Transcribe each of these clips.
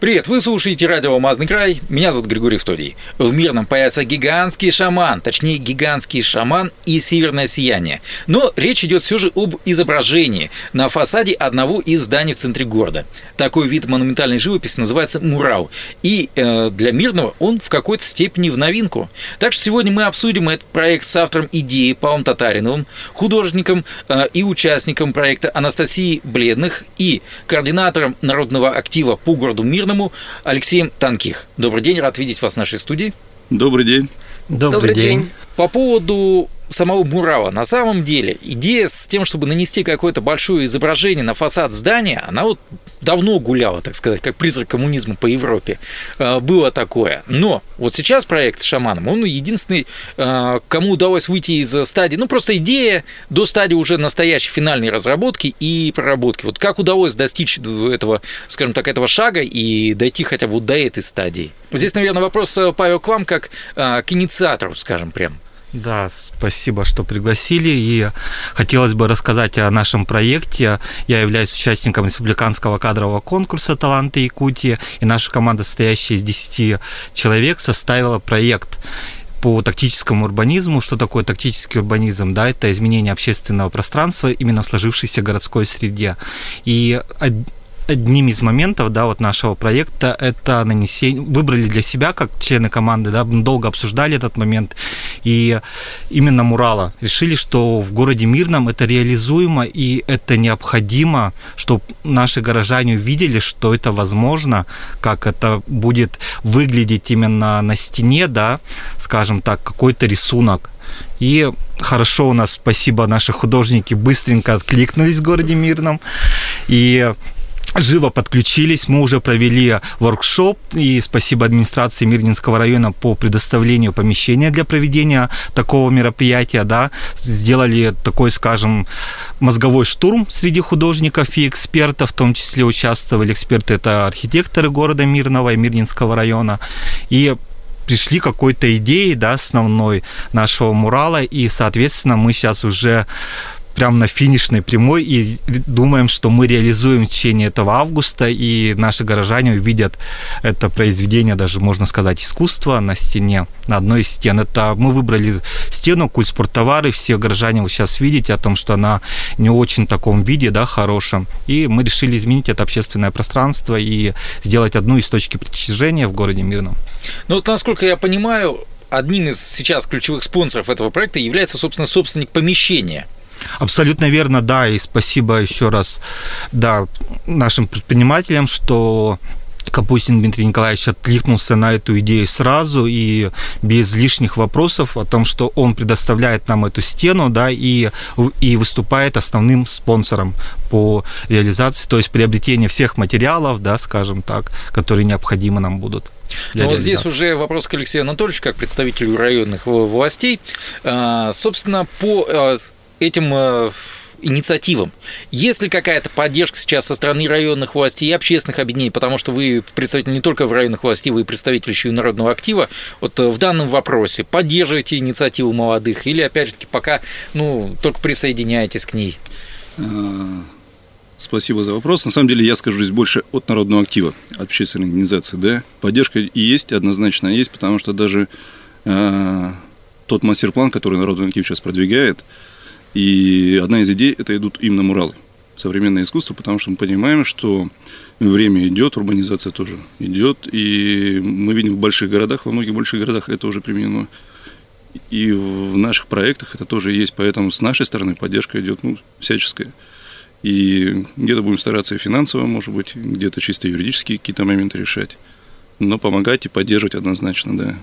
Привет, вы слушаете радио «Алмазный край», меня зовут Григорий Втодий. В Мирном появится гигантский шаман, точнее гигантский шаман и северное сияние. Но речь идет все же об изображении на фасаде одного из зданий в центре города. Такой вид монументальной живописи называется мурал. И э, для Мирного он в какой-то степени в новинку. Так что сегодня мы обсудим этот проект с автором идеи Павлом Татариновым, художником э, и участником проекта Анастасией Бледных и координатором народного актива по городу Мирном Мирному Алексеем Танких. Добрый день, рад видеть вас в нашей студии. Добрый день. Добрый, Добрый день. день. По поводу самого мурала. На самом деле, идея с тем, чтобы нанести какое-то большое изображение на фасад здания, она вот давно гуляла, так сказать, как призрак коммунизма по Европе. Э, было такое. Но вот сейчас проект с шаманом, он единственный, э, кому удалось выйти из стадии, ну, просто идея до стадии уже настоящей финальной разработки и проработки. Вот как удалось достичь этого, скажем так, этого шага и дойти хотя бы до этой стадии? Здесь, наверное, вопрос, э, Павел, к вам, как к инициатору, скажем прям. Да, спасибо, что пригласили. И хотелось бы рассказать о нашем проекте. Я являюсь участником республиканского кадрового конкурса «Таланты Якутии», и наша команда, состоящая из 10 человек, составила проект по тактическому урбанизму. Что такое тактический урбанизм? Да, это изменение общественного пространства именно в сложившейся городской среде. И одним из моментов, да, вот нашего проекта это нанесение, выбрали для себя, как члены команды, да, долго обсуждали этот момент, и именно мурала. Решили, что в городе Мирном это реализуемо, и это необходимо, чтобы наши горожане увидели, что это возможно, как это будет выглядеть именно на стене, да, скажем так, какой-то рисунок. И хорошо у нас, спасибо, наши художники быстренько откликнулись в городе Мирном. И живо подключились. Мы уже провели воркшоп, и спасибо администрации Мирнинского района по предоставлению помещения для проведения такого мероприятия. Да. Сделали такой, скажем, мозговой штурм среди художников и экспертов, в том числе участвовали эксперты, это архитекторы города Мирного и Мирнинского района. И пришли какой-то идеей, да, основной нашего мурала, и, соответственно, мы сейчас уже прям на финишной прямой и думаем, что мы реализуем в течение этого августа, и наши горожане увидят это произведение, даже можно сказать, искусства на стене, на одной из стен. Это мы выбрали стену культ спорттовары, все горожане вы сейчас видите о том, что она не очень в таком виде, да, хорошем, и мы решили изменить это общественное пространство и сделать одну из точки притяжения в городе Мирном. Ну вот, насколько я понимаю, одним из сейчас ключевых спонсоров этого проекта является, собственно, собственник помещения – Абсолютно верно, да, и спасибо еще раз, да, нашим предпринимателям, что Капустин Дмитрий Николаевич откликнулся на эту идею сразу и без лишних вопросов о том, что он предоставляет нам эту стену, да, и, и выступает основным спонсором по реализации, то есть приобретение всех материалов, да, скажем так, которые необходимы нам будут. Ну вот здесь уже вопрос к Алексею Анатольевичу, как представителю районных властей. А, собственно, по а, этим э, инициативам. Есть ли какая-то поддержка сейчас со стороны районных властей и общественных объединений, потому что вы представитель не только в районных властей, вы представитель еще и народного актива, вот э, в данном вопросе поддерживаете инициативу молодых или, опять же таки, пока ну, только присоединяетесь к ней? А, спасибо за вопрос. На самом деле я скажу здесь больше от народного актива, от общественной организации. Да? Поддержка есть, однозначно есть, потому что даже э, тот мастер-план, который народный актив сейчас продвигает, и одна из идей – это идут именно муралы, современное искусство, потому что мы понимаем, что время идет, урбанизация тоже идет, и мы видим в больших городах, во многих больших городах это уже применено. И в наших проектах это тоже есть, поэтому с нашей стороны поддержка идет ну, всяческая. И где-то будем стараться и финансово, может быть, где-то чисто юридические какие-то моменты решать. Но помогать и поддерживать однозначно, да.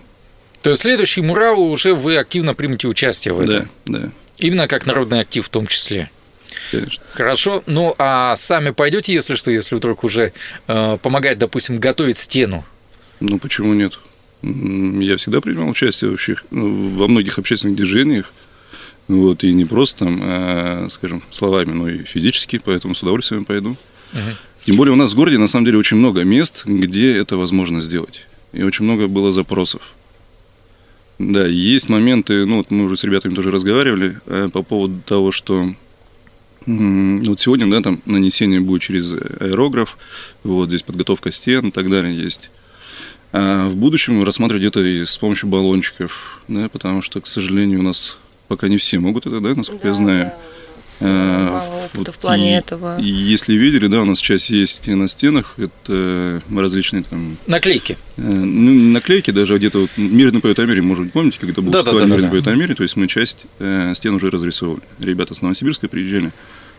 То есть следующий мурал уже вы активно примете участие в этом? Да, да. Именно как народный актив в том числе. Конечно. Хорошо. Ну, а сами пойдете, если что, если вдруг уже э, помогать, допустим, готовить стену? Ну, почему нет? Я всегда принимал участие вообще ну, во многих общественных движениях. Вот, и не просто там, а, скажем, словами, но и физически, поэтому с удовольствием пойду. Угу. Тем более у нас в городе на самом деле очень много мест, где это возможно сделать. И очень много было запросов. Да, есть моменты, ну вот мы уже с ребятами тоже разговаривали э, по поводу того, что м, вот сегодня, да, там нанесение будет через аэрограф, вот здесь подготовка стен и так далее есть. А в будущем рассматривать это и с помощью баллончиков, да, потому что, к сожалению, у нас пока не все могут это, да, насколько я знаю. Э, Мало опыта вот в плане и- этого. И если видели, да, у нас сейчас есть и на стенах, это различные там Наклейки. Э, Ну, не наклейки даже, где-то вот «Мирный поет о мире», может быть, помните, когда был Да-да-да-да-да. фестиваль «Мирный поет о мире», то есть мы часть э, стен уже разрисовывали. Ребята с Новосибирска приезжали,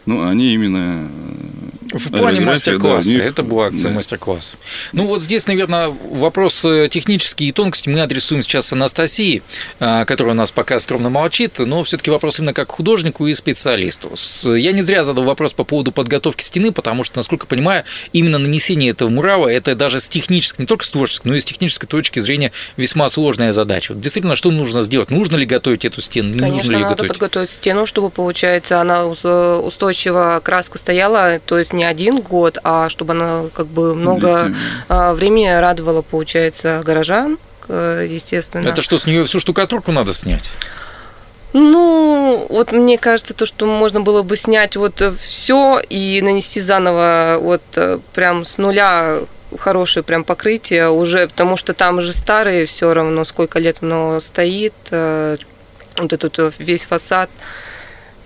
ну, они именно... э, В плане мастер-класса. да, них- Это была акция да. мастер-класс. Ну вот здесь, наверное, вопрос э, технический и тонкости мы адресуем сейчас Анастасии, а, которая у нас пока скромно молчит, но все-таки вопрос именно как художнику и специалисту. Я не зря задал вопрос по поводу подготовки стены, потому что, насколько я понимаю, именно нанесение этого мурала это даже с технической, не только с творческой, но и с технической точки зрения весьма сложная задача. Вот Действительно, что нужно сделать? Нужно ли готовить эту стену? Не нужно Конечно, ли ее надо готовить? подготовить стену, чтобы, получается, она ус- устойчиво краска стояла, то есть не один год, а чтобы она как бы много а, времени радовала, получается, горожан, э, естественно. Это что, с нее всю штукатурку надо снять? Ну, вот мне кажется, то, что можно было бы снять вот все и нанести заново вот э, прям с нуля хорошее прям покрытие уже, потому что там же старые все равно, сколько лет оно стоит, э, вот этот весь фасад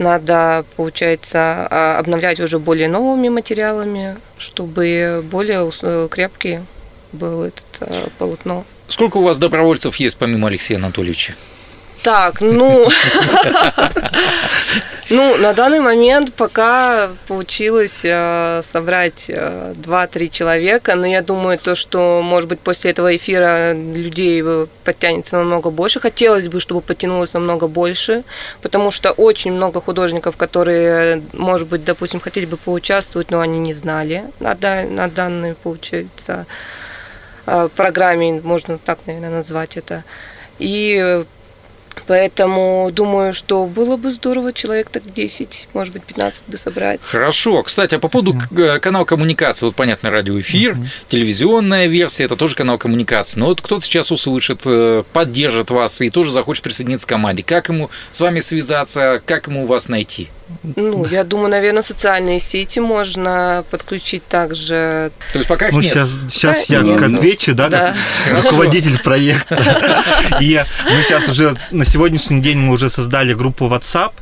надо, получается, а, обновлять уже более новыми материалами, чтобы более крепкий был этот э, полотно. Сколько у вас добровольцев есть, помимо Алексея Анатольевича? Так, ну, ну, на данный момент пока получилось э, собрать э, 2-3 человека, но я думаю, то, что, может быть, после этого эфира людей подтянется намного больше. Хотелось бы, чтобы подтянулось намного больше, потому что очень много художников, которые, может быть, допустим, хотели бы поучаствовать, но они не знали на, на данной, получается, э, программе, можно так, наверное, назвать это. И Поэтому думаю, что было бы здорово человек так 10, может быть, 15 бы собрать. Хорошо. Кстати, а по поводу э, канала коммуникации, вот понятно, радиоэфир, телевизионная версия, это тоже канал коммуникации. Но вот кто-то сейчас услышит, э, поддержит вас и тоже захочет присоединиться к команде. Как ему с вами связаться, как ему вас найти? Ну, я думаю, наверное, социальные сети можно подключить также. То есть пока их Ну, нет. сейчас, сейчас я нет. отвечу, да, Да. как руководитель проекта. И мы сейчас уже на сегодняшний день мы уже создали группу WhatsApp,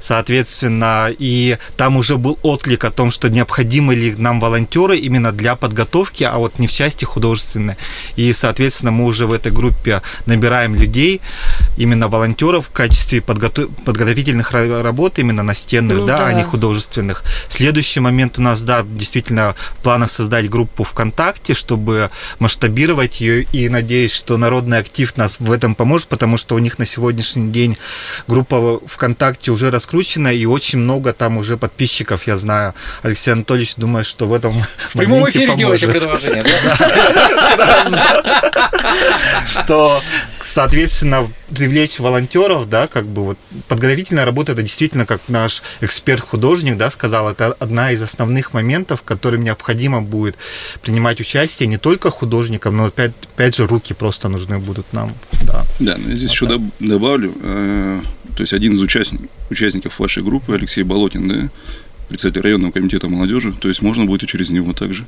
соответственно, и там уже был отклик о том, что необходимы ли нам волонтеры именно для подготовки, а вот не в части художественной. И, соответственно, мы уже в этой группе набираем людей, именно волонтеров в качестве подготов- подготовительных ра- работ, именно настенных, Ну да, а да. не художественных. Следующий момент у нас, да, действительно, в планах создать группу ВКонтакте, чтобы масштабировать ее, и надеюсь, что народный актив нас в этом поможет, потому что у них на сегодняшний день группа ВКонтакте уже раскручена, и очень много там уже подписчиков, я знаю. Алексей Анатольевич, думаю, что в этом В прямом эфире делаете предложение, да? что, соответственно, привлечь волонтеров, да, как бы вот подготовительная работа, это действительно, как наш эксперт-художник, да, сказал, это одна из основных моментов, в которым необходимо будет принимать участие не только художникам, но опять, опять же руки просто нужны будут нам, да. Да, я здесь еще доб- добавлю, э, то есть один из участников, участников вашей группы, Алексей Болотин, да, председатель районного комитета молодежи, то есть можно будет и через него также.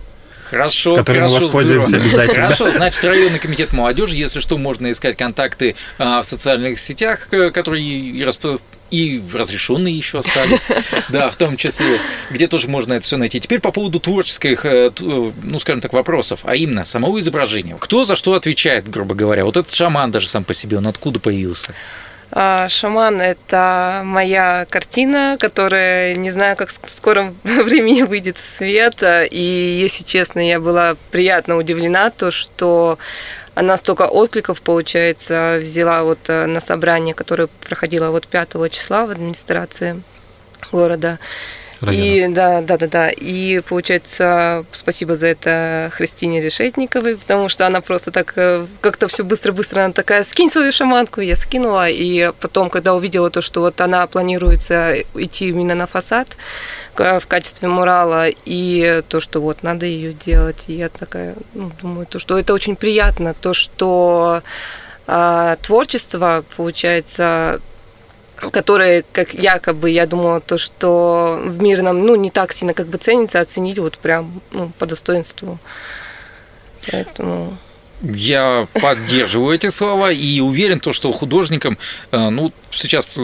Хорошо, Которым мы хорошо, воспользуемся здорово. обязательно. Хорошо, значит, районный комитет молодежи, если что, можно искать контакты а, в социальных сетях, э, которые и, расп- и разрешенные еще остались, да, в том числе, где тоже можно это все найти. Теперь по поводу творческих, э, ну, скажем так, вопросов, а именно самого изображения. Кто за что отвечает, грубо говоря? Вот этот шаман даже сам по себе, он откуда появился? А, Шаман – это моя картина, которая, не знаю, как в скором времени выйдет в свет. И, если честно, я была приятно удивлена, то, что она столько откликов, получается, взяла вот э, на собрание, которое проходило вот 5 числа в администрации города. И да, да, да, да. И получается, спасибо за это Христине Решетниковой, потому что она просто так э, как-то все быстро-быстро, она такая, скинь свою шаманку, я скинула. И потом, когда увидела то, что вот она планируется идти именно на фасад в качестве мурала, и то, что вот надо ее делать, и я такая, ну, думаю, то, что это очень приятно, то, что а, творчество, получается, которое, как якобы, я думала, то, что в мирном, ну, не так сильно как бы ценится, оценить вот прям ну, по достоинству. Поэтому... Я поддерживаю эти слова и уверен, то, что художникам, э, ну, сейчас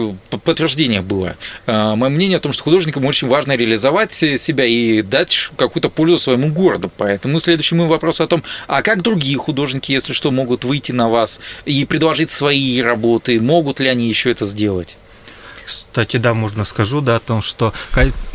подтверждение было, э, мое мнение о том, что художникам очень важно реализовать себя и дать какую-то пользу своему городу. Поэтому следующий мой вопрос о том, а как другие художники, если что, могут выйти на вас и предложить свои работы, могут ли они еще это сделать? Кстати, да, можно скажу, да, о том, что,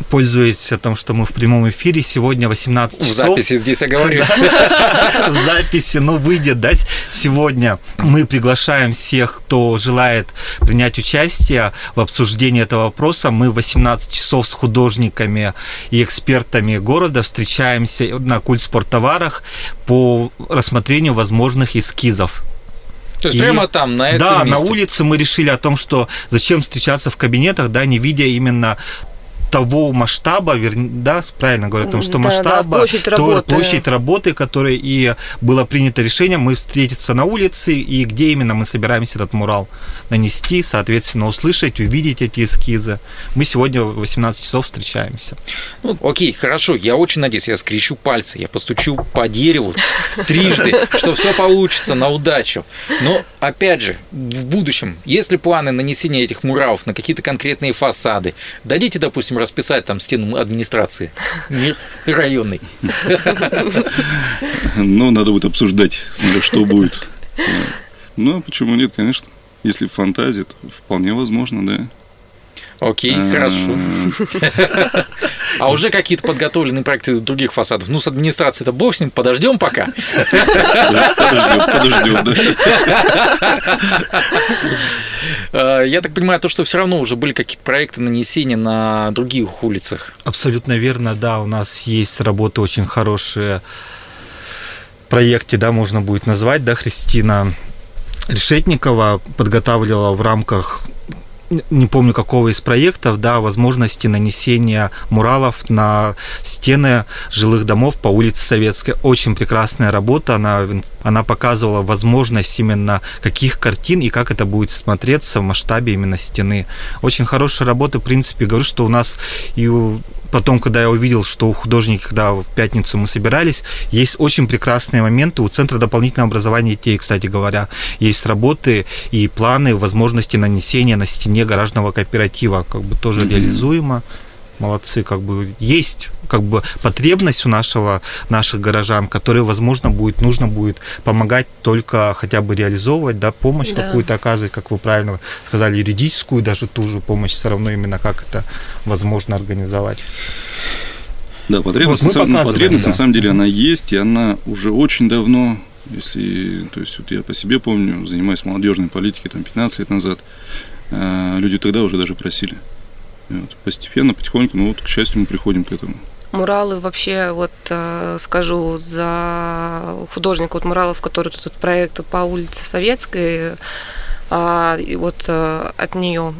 пользуясь о том, что мы в прямом эфире, сегодня 18 часов... В записи здесь оговорюсь. В записи, но выйдет, да, сегодня мы приглашаем всех, кто желает принять участие в обсуждении этого вопроса. Мы в 18 часов с художниками и экспертами города встречаемся на культ спорттоварах по рассмотрению возможных эскизов то есть и, прямо там, на этом Да, месте. на улице мы решили о том, что зачем встречаться в кабинетах, да, не видя именно того масштаба, да, правильно говорю, о том, что да, масштаба, да, площадь, работы. площадь работы, которой и было принято решение, мы встретиться на улице, и где именно мы собираемся этот мурал нанести, соответственно, услышать, увидеть эти эскизы. Мы сегодня в 18 часов встречаемся. Ну, окей, хорошо, я очень надеюсь, я скрещу пальцы, я постучу по дереву трижды, что все получится на удачу. Но, опять же, в будущем, если планы нанесения этих муралов на какие-то конкретные фасады, дадите, допустим, расписать там стену администрации районной. Ну, надо будет обсуждать, смотря что будет. Ну, почему нет, конечно. Если фантазия, то вполне возможно, да. Окей, хорошо. А уже какие-то подготовленные проекты других фасадов? Ну, с администрацией это бог с ним, подождем пока. Подождем, подождем, да. Я так понимаю, то, что все равно уже были какие-то проекты нанесения на других улицах. Абсолютно верно, да. У нас есть работы очень хорошие проекте, да, можно будет назвать, да, Христина Решетникова подготавливала в рамках не помню какого из проектов, да, возможности нанесения муралов на стены жилых домов по улице Советской. Очень прекрасная работа, она, она показывала возможность именно каких картин и как это будет смотреться в масштабе именно стены. Очень хорошая работа, в принципе, говорю, что у нас и потом, когда я увидел, что у художников, когда в пятницу мы собирались, есть очень прекрасные моменты. У Центра дополнительного образования детей, кстати говоря, есть работы и планы, возможности нанесения на стене гаражного кооператива, как бы тоже mm-hmm. реализуемо молодцы, как бы есть как бы потребность у нашего, наших горожан, которые, возможно, будет, нужно будет помогать только хотя бы реализовывать, да, помощь да. какую-то оказывать, как вы правильно сказали, юридическую даже ту же помощь, все равно именно как это возможно организовать. Да, потребность, вот на, потребность да. на самом деле она есть, и она уже очень давно, если, то есть вот я по себе помню, занимаюсь молодежной политикой там 15 лет назад, люди тогда уже даже просили. Вот, постепенно, потихоньку, ну вот, к счастью, мы приходим к этому. Муралы вообще, вот э, скажу, за художника вот муралов, который тут проект по улице Советской, а, вот э, от нее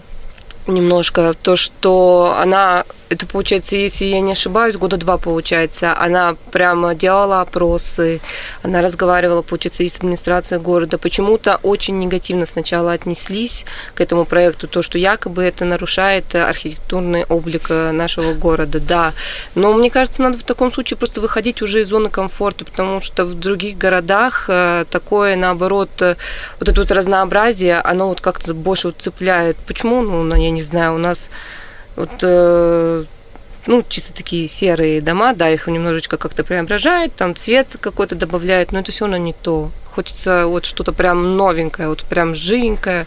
немножко то, что она это получается, если я не ошибаюсь, года два получается, она прямо делала опросы, она разговаривала, получается, и с администрацией города. Почему-то очень негативно сначала отнеслись к этому проекту, то, что якобы это нарушает архитектурный облик э, нашего города, да. Но мне кажется, надо в таком случае просто выходить уже из зоны комфорта, потому что в других городах э, такое, наоборот, э, вот это вот разнообразие, оно вот как-то больше вот цепляет. Почему? Ну, я не знаю, у нас вот э, ну, чисто такие серые дома, да, их немножечко как-то преображает, там цвет какой-то добавляет, но это все равно не то. Хочется вот что-то прям новенькое, вот прям живенькое.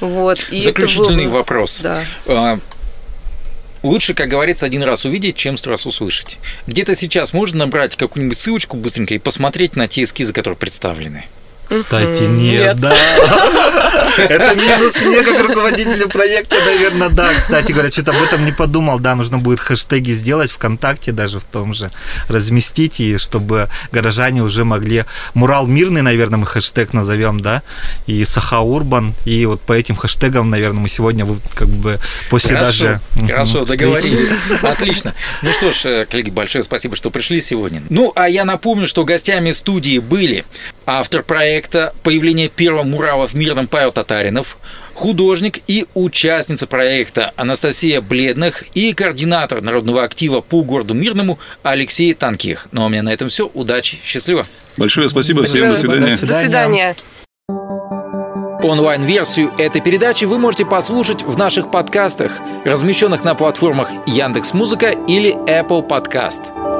Вот. И Заключительный было... вопрос. Да. А, лучше, как говорится, один раз увидеть, чем сто раз услышать. Где-то сейчас можно набрать какую-нибудь ссылочку быстренько и посмотреть на те эскизы, которые представлены. Кстати, нет, нет. да. Это минус мне, как руководителю проекта, наверное, да. Кстати говоря, что-то об этом не подумал. Да, нужно будет хэштеги сделать ВКонтакте даже в том же, разместить, и чтобы горожане уже могли... Мурал мирный, наверное, мы хэштег назовем, да, и Саха Урбан, и вот по этим хэштегам, наверное, мы сегодня как бы после Хорошо, даже... Хорошо, договорились. Отлично. Ну что ж, э, коллеги, большое спасибо, что пришли сегодня. Ну, а я напомню, что гостями студии были автор проекта «Появление первого мурала в Мирном» Павел Татаринов, художник и участница проекта Анастасия Бледных и координатор народного актива по городу Мирному Алексей Танких. Ну а у меня на этом все. Удачи, счастливо. Большое спасибо, всем до свидания. До свидания. Онлайн-версию этой передачи вы можете послушать в наших подкастах, размещенных на платформах Яндекс.Музыка или Apple Podcast.